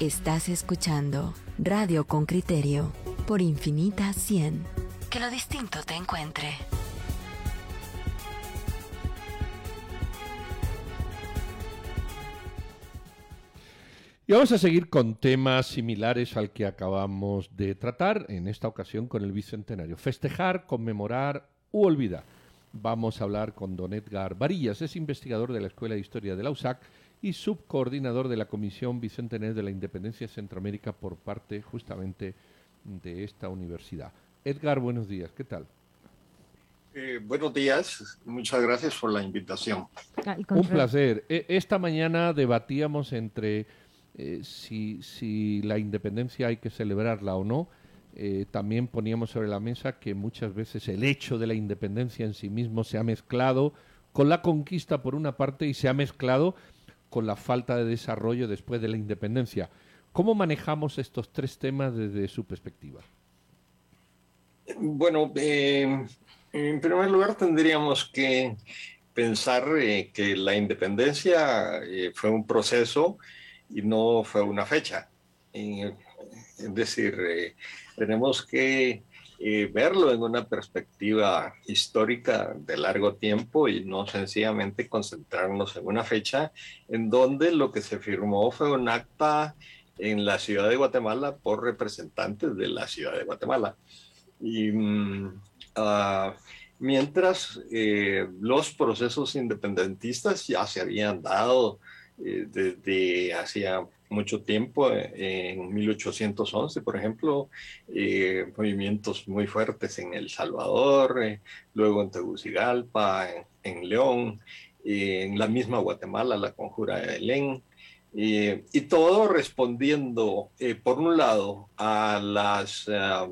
Estás escuchando Radio con Criterio por Infinita 100. Que lo distinto te encuentre. Y vamos a seguir con temas similares al que acabamos de tratar, en esta ocasión con el Bicentenario. Festejar, conmemorar u olvidar. Vamos a hablar con don Edgar Varillas, es investigador de la Escuela de Historia de la USAC y subcoordinador de la Comisión Bicentenario de la Independencia de Centroamérica por parte justamente de esta universidad. Edgar, buenos días, ¿qué tal? Eh, buenos días, muchas gracias por la invitación. Un placer. E, esta mañana debatíamos entre eh, si, si, la independencia hay que celebrarla o no. Eh, también poníamos sobre la mesa que muchas veces el hecho de la independencia en sí mismo se ha mezclado con la conquista por una parte y se ha mezclado con la falta de desarrollo después de la independencia. ¿Cómo manejamos estos tres temas desde su perspectiva? Bueno, eh, en primer lugar tendríamos que pensar que la independencia fue un proceso y no fue una fecha. Es decir, eh, tenemos que verlo en una perspectiva histórica de largo tiempo y no sencillamente concentrarnos en una fecha en donde lo que se firmó fue un acta en la ciudad de Guatemala por representantes de la ciudad de Guatemala. Y ah, mientras eh, los procesos independentistas ya se habían dado eh, desde hacía mucho tiempo, en 1811, por ejemplo, eh, movimientos muy fuertes en El Salvador, eh, luego en Tegucigalpa, en, León, en la misma Guatemala, la conjura de Belén, y todo respondiendo, eh, por un lado, a, las, a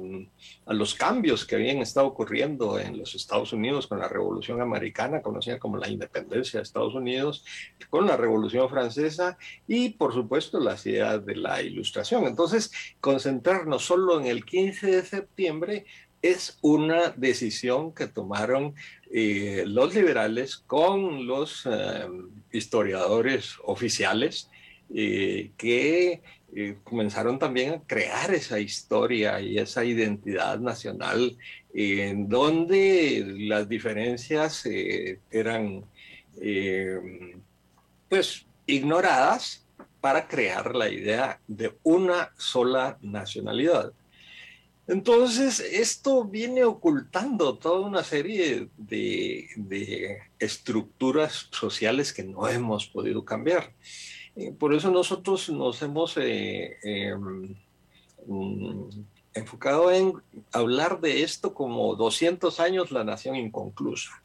los cambios que habían estado ocurriendo en los Estados Unidos con la Revolución Americana, conocida como la independencia de Estados Unidos, con la Revolución Francesa y, por supuesto, las ideas de la Ilustración. Entonces, concentrarnos solo en el 15 de septiembre es una decisión que tomaron eh, los liberales con los historiadores oficiales eh, que eh, comenzaron también a crear esa historia y esa identidad nacional en donde las diferencias eh, eran pues ignoradas para crear la idea de una sola nacionalidad. Entonces, esto viene ocultando toda una serie de, de estructuras sociales que no hemos podido cambiar. Eh, por eso nosotros nos hemos eh, em, mm, enfocado en hablar de esto como 200 años la nación inconclusa.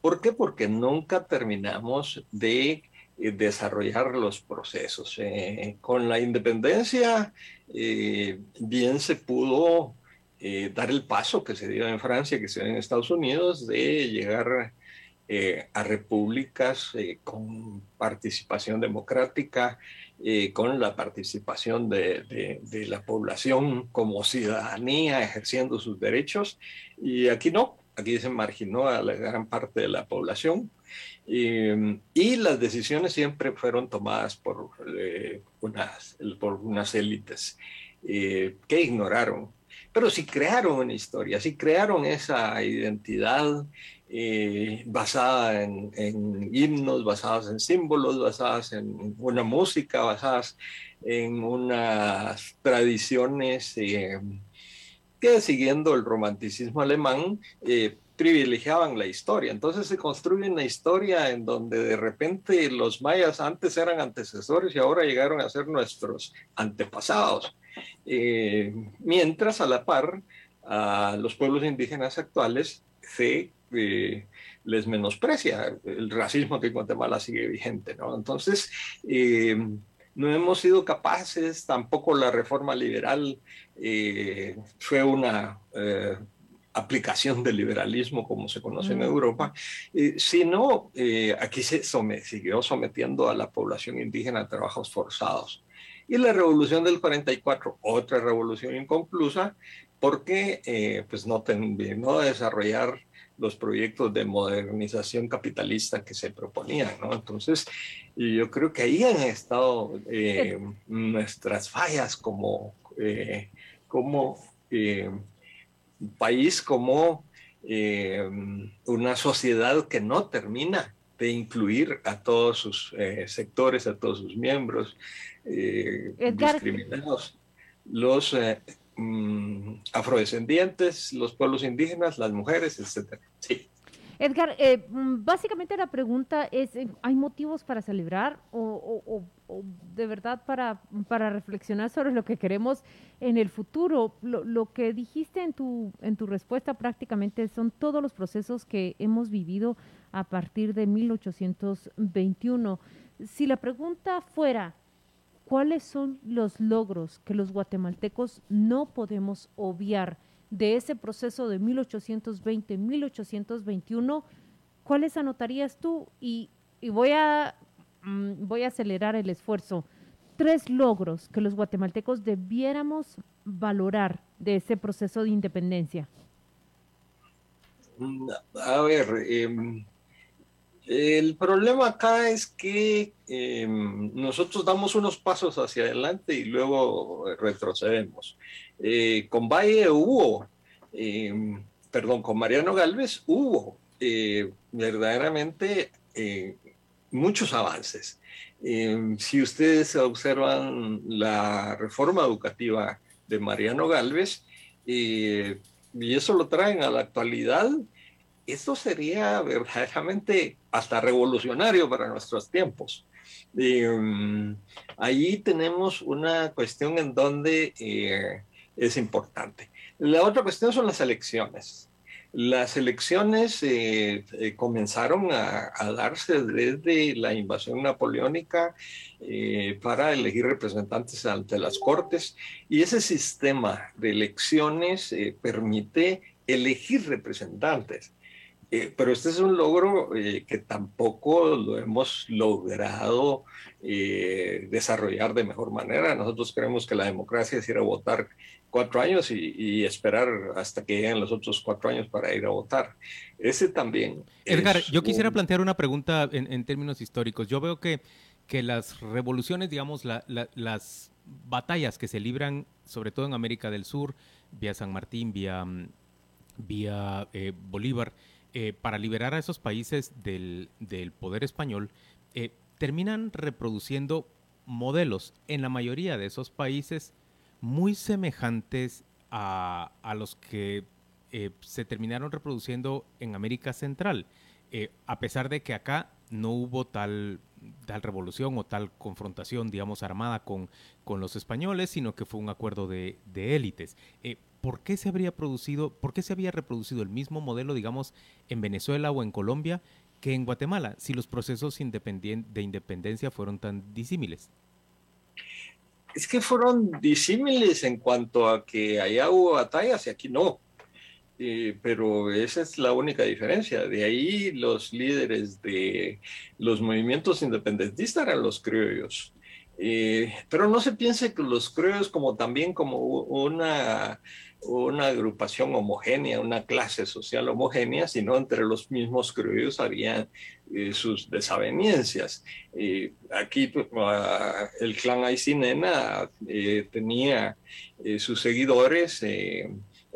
¿Por qué? Porque nunca terminamos de eh, desarrollar los procesos. con la independencia, bien se pudo dar el paso que se dio en Francia, que se dio en Estados Unidos, de llegar eh, a repúblicas eh, con participación democrática, eh, con la participación de, la población como ciudadanía ejerciendo sus derechos. Y aquí no, aquí se marginó a la gran parte de la población. y las decisiones siempre fueron tomadas por, unas, por unas élites que ignoraron pero sí crearon una historia, sí crearon esa identidad eh, basada en, himnos, basadas en símbolos, basadas en una música, basadas en unas tradiciones eh, que siguiendo el romanticismo alemán eh, privilegiaban la historia. Entonces se construye una historia en donde de repente los mayas antes eran antecesores y ahora llegaron a ser nuestros antepasados. mientras a la par a los pueblos indígenas actuales se eh, les menosprecia. El racismo que en Guatemala sigue vigente, ¿no? Entonces, eh, no hemos sido capaces, tampoco la reforma liberal eh, fue una aplicación del liberalismo como se conoce en Europa, sino aquí se siguió sometiendo a la población indígena a trabajos forzados. Y la revolución del 44, otra revolución inconclusa, porque pues no terminó de desarrollar los proyectos de modernización capitalista que se proponían, ¿no? Entonces, yo creo que ahí han estado eh, nuestras fallas como, eh, como eh, país, como una sociedad que no termina de incluir a todos sus sectores, a todos sus miembros discriminados. Los Mm, afrodescendientes, los pueblos indígenas, las mujeres, etcétera. Sí. Edgar, eh, mm, básicamente la pregunta es, eh, ¿hay motivos para celebrar o, de verdad para, para, reflexionar sobre lo que queremos en el futuro? Lo, lo, que dijiste en tu, en tu respuesta prácticamente son todos los procesos que hemos vivido a partir de 1821. Si la pregunta fuera, ¿Cuáles son los logros que los guatemaltecos no podemos obviar de ese proceso de 1820-1821? ¿Cuáles anotarías tú? Y, voy, a, mm, voy a acelerar el esfuerzo. Tres logros que los guatemaltecos debiéramos valorar de ese proceso de independencia. Mm, a ver, em, el problema acá es que em, nosotros damos unos pasos hacia adelante y luego retrocedemos. Eh, con Valle hubo, em, perdón, con Mariano Galvez hubo eh, verdaderamente eh, muchos avances. Em, si ustedes observan la reforma educativa de Mariano Galvez, y eso lo traen a la actualidad, esto sería verdaderamente hasta revolucionario para nuestros tiempos. Mm, allí tenemos una cuestión en donde eh, es importante. La otra cuestión son las elecciones. Las elecciones eh, eh, comenzaron a, darse desde la invasión napoleónica para elegir representantes ante las cortes y ese sistema de elecciones permite elegir representantes. Eh, pero este es un logro eh, que tampoco lo hemos logrado eh, desarrollar de mejor manera. Nosotros creemos que la democracia es ir a votar cuatro años y, esperar hasta que lleguen los otros cuatro años para ir a votar. Ese también. Edgar, yo quisiera plantear una pregunta en, términos históricos. Yo veo que, que las revoluciones, digamos, las batallas que se libran, sobre todo en América del Sur, vía San Martín, vía, mm, vía Bolívar, eh, para liberar a esos países del, poder español, eh, terminan reproduciendo modelos en la mayoría de esos países muy semejantes a, los que eh, se terminaron reproduciendo en América Central, a pesar de que acá no hubo tal, tal revolución o tal confrontación, digamos, armada con, con los españoles, sino que fue un acuerdo de, élites. ¿por qué se habría producido, por qué se había reproducido el mismo modelo, digamos, en Venezuela o en Colombia que en Guatemala, si los procesos de independencia fueron tan disímiles? Es que fueron disímiles en cuanto a que allá hubo batallas y aquí no. Eh, pero esa es la única diferencia. De ahí los líderes de los movimientos independentistas eran los criollos. Eh, pero no se piense que los criollos como también como una una agrupación homogénea, una clase social homogénea, sino entre los mismos criollos había eh, sus desavenencias. aquí pues, ah, el clan Aisinena eh, tenía sus seguidores,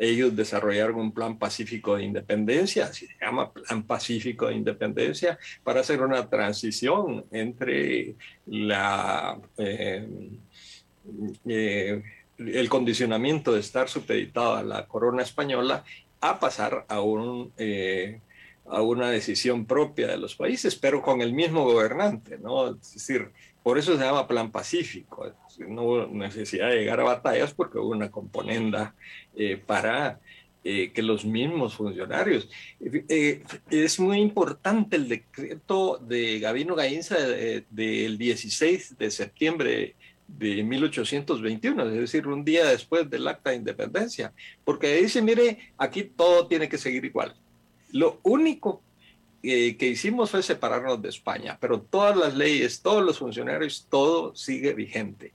ellos desarrollaron un plan pacífico de independencia, se llama Plan Pacífico de Independencia, para hacer una transición entre la el condicionamiento de estar supeditado a la corona española a pasar a, eh, a una decisión propia de los países, pero con el mismo gobernante, ¿no? Es decir, por eso se llama plan pacífico. No hubo necesidad de llegar a batallas porque hubo una componenda eh, para eh, que los mismos funcionarios. es muy importante el decreto de Gabino Gainza del 16 de septiembre de 1821, es decir, un día después del acta de independencia, porque dice, mire, aquí todo tiene que seguir igual. Lo único que hicimos fue separarnos de España, pero todas las leyes, todos los funcionarios, todo sigue vigente.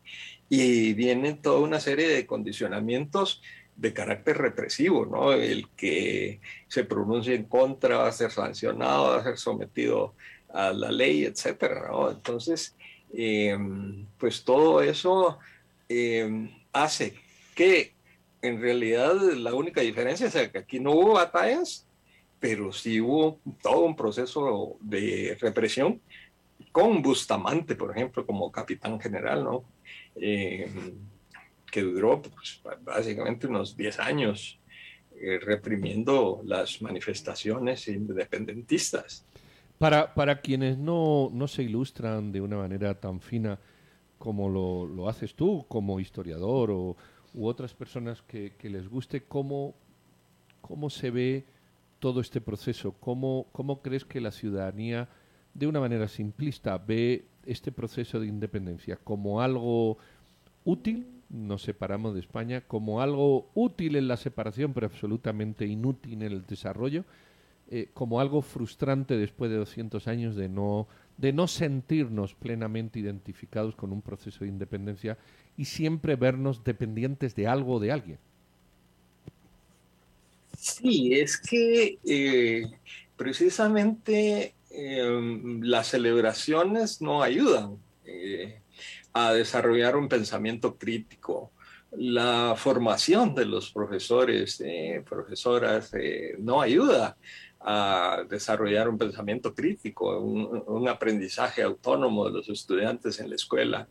Y vienen toda una serie de condicionamientos de carácter represivo, ¿no? El que se pronuncie en contra va a ser sancionado, va a ser sometido a la ley, etcétera, ¿no? Entonces, em, pues todo eso em, hace que en realidad la única diferencia es que aquí no hubo batallas, pero sí hubo todo un proceso de represión con Bustamante, por ejemplo, como capitán general, ¿no? Em, que duró pues, básicamente unos 10 años eh, reprimiendo las manifestaciones independentistas. Para, para quienes no, no, se ilustran de una manera tan fina como lo, lo haces tú, como historiador o, u otras personas que, que, les guste, ¿cómo, ¿cómo se ve todo este proceso? ¿Cómo, ¿Cómo crees que la ciudadanía, de una manera simplista, ve este proceso de independencia? ¿Como algo útil nos separamos de España como algo útil en la separación, pero absolutamente inútil en el desarrollo, eh, como algo frustrante después de 200 años de no, de no sentirnos plenamente identificados con un proceso de independencia y siempre vernos dependientes de algo o de alguien. Sí, es que eh, precisamente em, las celebraciones no ayudan. Eh, a desarrollar un pensamiento crítico. La formación de los profesores, eh, profesoras, no ayuda a desarrollar un pensamiento crítico, un, aprendizaje autónomo de los estudiantes en la escuela.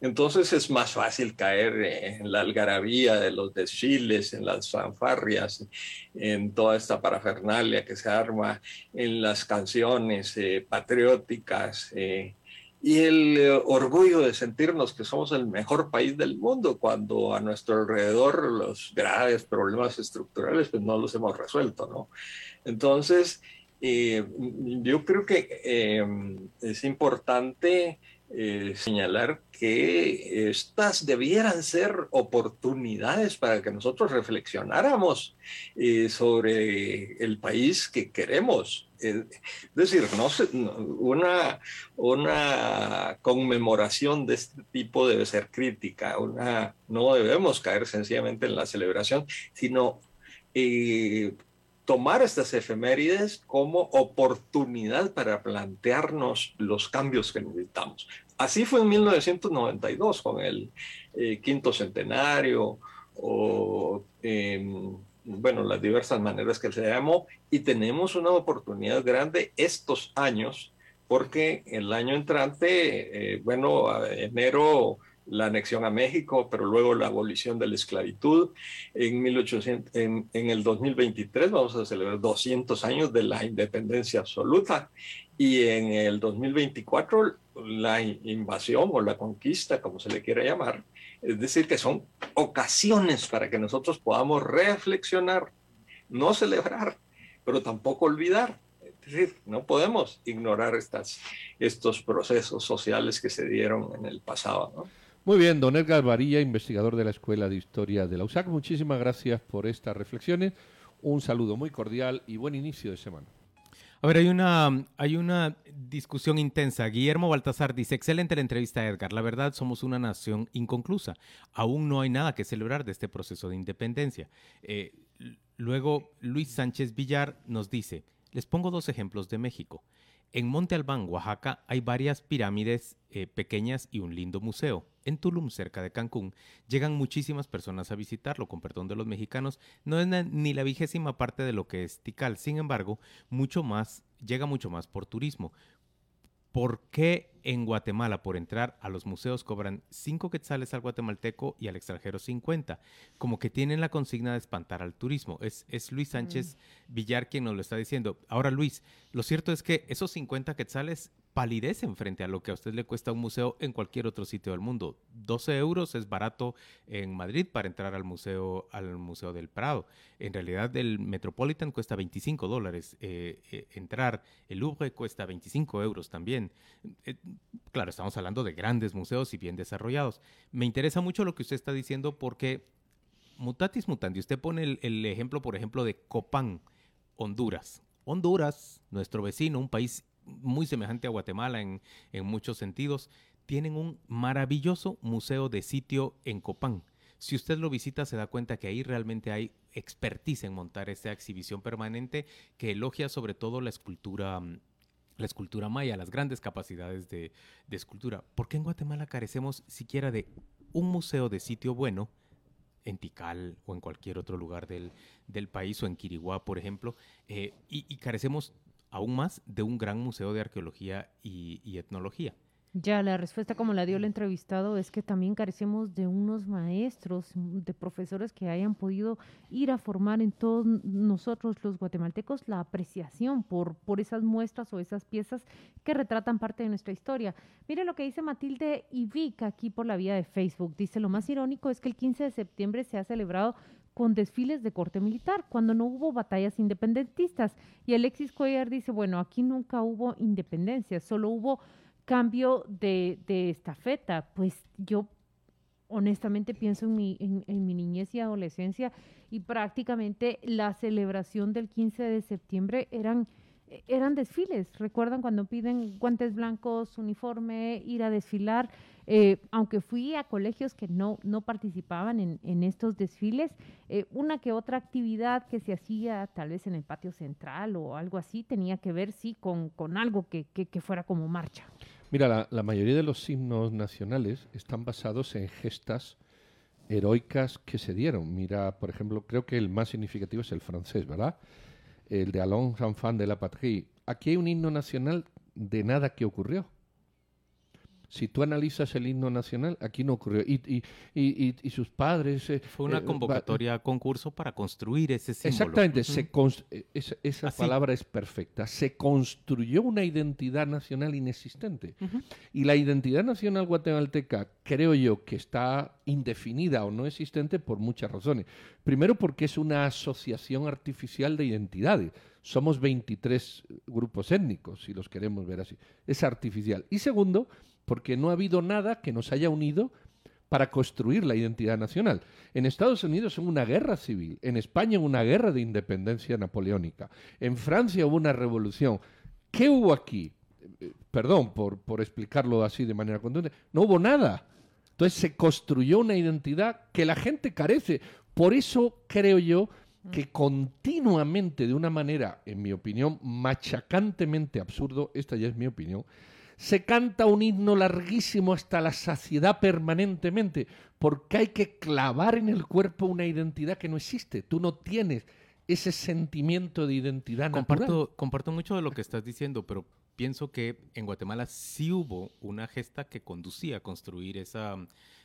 Entonces es más fácil caer en la algarabía de los desfiles, en las fanfarrias, en toda esta parafernalia que se arma, en las canciones eh, patrióticas y el eh, orgullo de sentirnos que somos el mejor país del mundo cuando a nuestro alrededor los graves problemas estructurales pues no los hemos resuelto, ¿no? Entonces, eh, yo creo que eh, es importante eh, señalar que estas debieran ser oportunidades para que nosotros reflexionáramos eh, sobre el país que queremos. es decir, no, una, una conmemoración de este tipo debe ser crítica, una, no debemos caer sencillamente en la celebración, sino eh, tomar estas efemérides como oportunidad para plantearnos los cambios que necesitamos. Así fue en 1992 con el eh, quinto centenario o, em, bueno, las diversas maneras que se llamó y tenemos una oportunidad grande estos años porque el año entrante, eh, bueno, enero la anexión a México, pero luego la abolición de la esclavitud. En, 1800, en, el 2023 vamos a celebrar 200 años de la independencia absoluta y en el 2024 la invasión o la conquista, como se le quiera llamar. Es decir, que son ocasiones para que nosotros podamos reflexionar, no celebrar, pero tampoco olvidar. Es decir, no podemos ignorar estas, estos procesos sociales que se dieron en el pasado. ¿no? Muy bien, don Edgar Varilla, investigador de la Escuela de Historia de la USAC, muchísimas gracias por estas reflexiones. Un saludo muy cordial y buen inicio de semana. A ver, hay una, hay una discusión intensa. Guillermo Baltasar dice, excelente la entrevista, Edgar. La verdad, somos una nación inconclusa. Aún no hay nada que celebrar de este proceso de independencia. Eh, luego, Luis Sánchez Villar nos dice, les pongo dos ejemplos de México. En Monte Albán, Oaxaca, hay varias pirámides eh, pequeñas y un lindo museo. En Tulum, cerca de Cancún, llegan muchísimas personas a visitarlo, con perdón de los mexicanos, no es ni la vigésima parte de lo que es Tikal. Sin embargo, mucho más, llega mucho más por turismo. ¿Por qué en Guatemala por entrar a los museos cobran 5 quetzales al guatemalteco y al extranjero 50? Como que tienen la consigna de espantar al turismo. Es, es Luis Sánchez mm. Villar quien nos lo está diciendo. Ahora, Luis, lo cierto es que esos 50 quetzales palidecen frente a lo que a usted le cuesta un museo en cualquier otro sitio del mundo. 12 euros es barato en Madrid para entrar al museo, al museo del Prado. En realidad el Metropolitan cuesta 25 dólares eh, eh, entrar, el Louvre cuesta 25 euros también. Eh, claro, estamos hablando de grandes museos y bien desarrollados. Me interesa mucho lo que usted está diciendo porque mutatis mutandi, usted pone el, el ejemplo, por ejemplo, de Copán, Honduras. Honduras, nuestro vecino, un país muy semejante a Guatemala en, muchos sentidos, tienen un maravilloso museo de sitio en Copán. Si usted lo visita, se da cuenta que ahí realmente hay expertise en montar esa exhibición permanente que elogia sobre todo la escultura mm, la escultura maya, las grandes capacidades de, de, escultura. ¿Por qué en Guatemala carecemos siquiera de un museo de sitio bueno, en Tikal o en cualquier otro lugar del, del país o en Quiriguá, por ejemplo, eh, y, y, carecemos aún más de un gran museo de arqueología y, y etnología? Ya, la respuesta como la dio el entrevistado es que también carecemos de unos maestros, de profesores que hayan podido ir a formar en todos nosotros los guatemaltecos la apreciación por, por esas muestras o esas piezas que retratan parte de nuestra historia. Mire lo que dice Matilde Ivic aquí por la vía de Facebook. Dice, lo más irónico es que el 15 de septiembre se ha celebrado con desfiles de corte militar, cuando no hubo batallas independentistas. Y Alexis Cuellar dice, bueno, aquí nunca hubo independencia, solo hubo cambio de, estafeta, pues yo honestamente pienso en mi, en mi niñez y adolescencia y prácticamente la celebración del 15 de septiembre eran eran desfiles. ¿Recuerdan cuando piden guantes blancos, uniforme, ir a desfilar? Eh, aunque fui a colegios que no, no participaban en, estos desfiles, eh, una que otra actividad que se hacía tal vez en el patio central o algo así tenía que ver, sí, con, con algo que, que, fuera como marcha. Mira, la, mayoría de los himnos nacionales están basados en gestas heroicas que se dieron. Mira, por ejemplo, creo que el más significativo es el francés, ¿verdad? El de Allons enfants de la patrie. Aquí hay un himno nacional de nada que ocurrió. Si tú analizas el himno nacional, aquí no ocurrió. Y, y, y, y sus padres... Eh, Fue una convocatoria a eh, concurso para construir ese símbolo. Exactamente. Uh -huh. se const esa, esa Así. palabra es perfecta. Se construyó una identidad nacional inexistente. Uh -huh. Y la identidad nacional guatemalteca, creo yo, que está indefinida o no existente por muchas razones. Primero porque es una asociación artificial de identidades. Somos 23 grupos étnicos, si los queremos ver así. Es artificial. Y segundo, porque no ha habido nada que nos haya unido para construir la identidad nacional. En Estados Unidos hubo una guerra civil, en España hubo una guerra de independencia napoleónica, en Francia hubo una revolución. ¿Qué hubo aquí? Perdón por, por explicarlo así de manera contundente. No hubo nada. Entonces se construyó una identidad que la gente carece. Por eso creo yo que continuamente, de una manera, en mi opinión, machacantemente absurdo, esta ya es mi opinión, se canta un himno larguísimo hasta la saciedad permanentemente, porque hay que clavar en el cuerpo una identidad que no existe. Tú no tienes ese sentimiento de identidad comparto, natural. Comparto mucho de lo que estás diciendo, pero pienso que en Guatemala sí hubo una gesta que conducía a construir esa,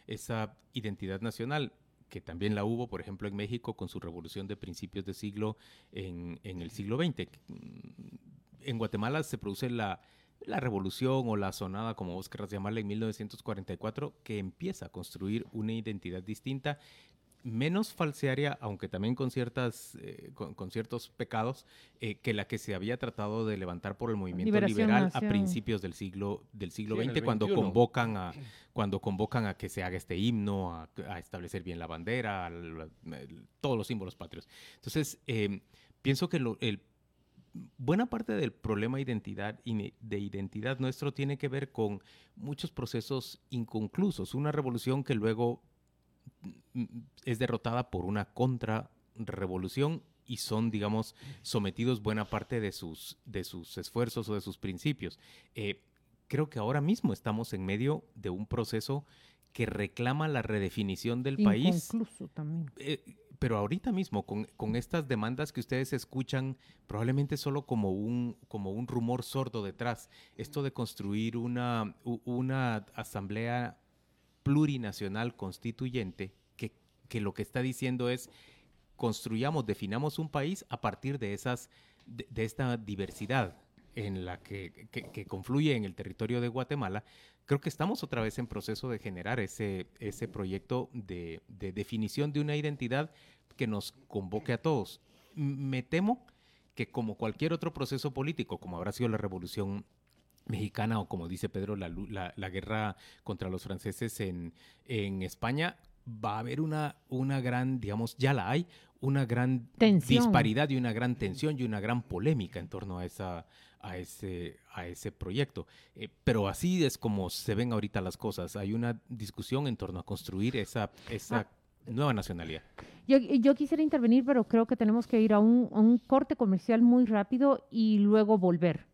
esa identidad nacional que también la hubo, por ejemplo, en México con su revolución de principios de siglo en, en el siglo XX. En Guatemala se produce la, la revolución o la sonada, como vos querrás llamarla, en 1944, que empieza a construir una identidad distinta, menos falsearia, aunque también con, ciertas, eh, con, con, ciertos pecados, eh, que la que se había tratado de levantar por el movimiento Liberación liberal Nación. a principios del siglo, del siglo sí, XX, cuando convocan, a, cuando convocan a que se haga este himno, a, a establecer bien la bandera, a, a, todos los símbolos patrios. Entonces, eh, pienso que lo, el buena parte del problema de identidad, de identidad nuestro tiene que ver con muchos procesos inconclusos. Una revolución que luego es derrotada por una contrarrevolución y son, digamos, sometidos buena parte de sus, de sus esfuerzos o de sus principios. Eh, creo que ahora mismo estamos en medio de un proceso que reclama la redefinición del país. también. Eh, pero ahorita mismo, con, con, estas demandas que ustedes escuchan, probablemente solo como un, como un rumor sordo detrás, esto de construir una, una asamblea plurinacional constituyente, que, que lo que está diciendo es construyamos, definamos un país a partir de, esas, de, esta diversidad en la que, que, que, confluye en el territorio de Guatemala, creo que estamos otra vez en proceso de generar ese, ese proyecto de, de definición de una identidad que nos convoque a todos. Me temo que como cualquier otro proceso político, como habrá sido la revolución mexicana o como dice Pedro, la, la, la guerra contra los franceses en, en, España, va a haber una, una gran, digamos, ya la hay, una gran tensión. disparidad y una gran tensión y una gran polémica en torno a, esa, a, ese, a ese proyecto. Eh, pero así es como se ven ahorita las cosas. Hay una discusión en torno a construir esa... esa ah nueva nacionalidad. Yo, yo, quisiera intervenir, pero creo que tenemos que ir a un, a un corte comercial muy rápido y luego volver.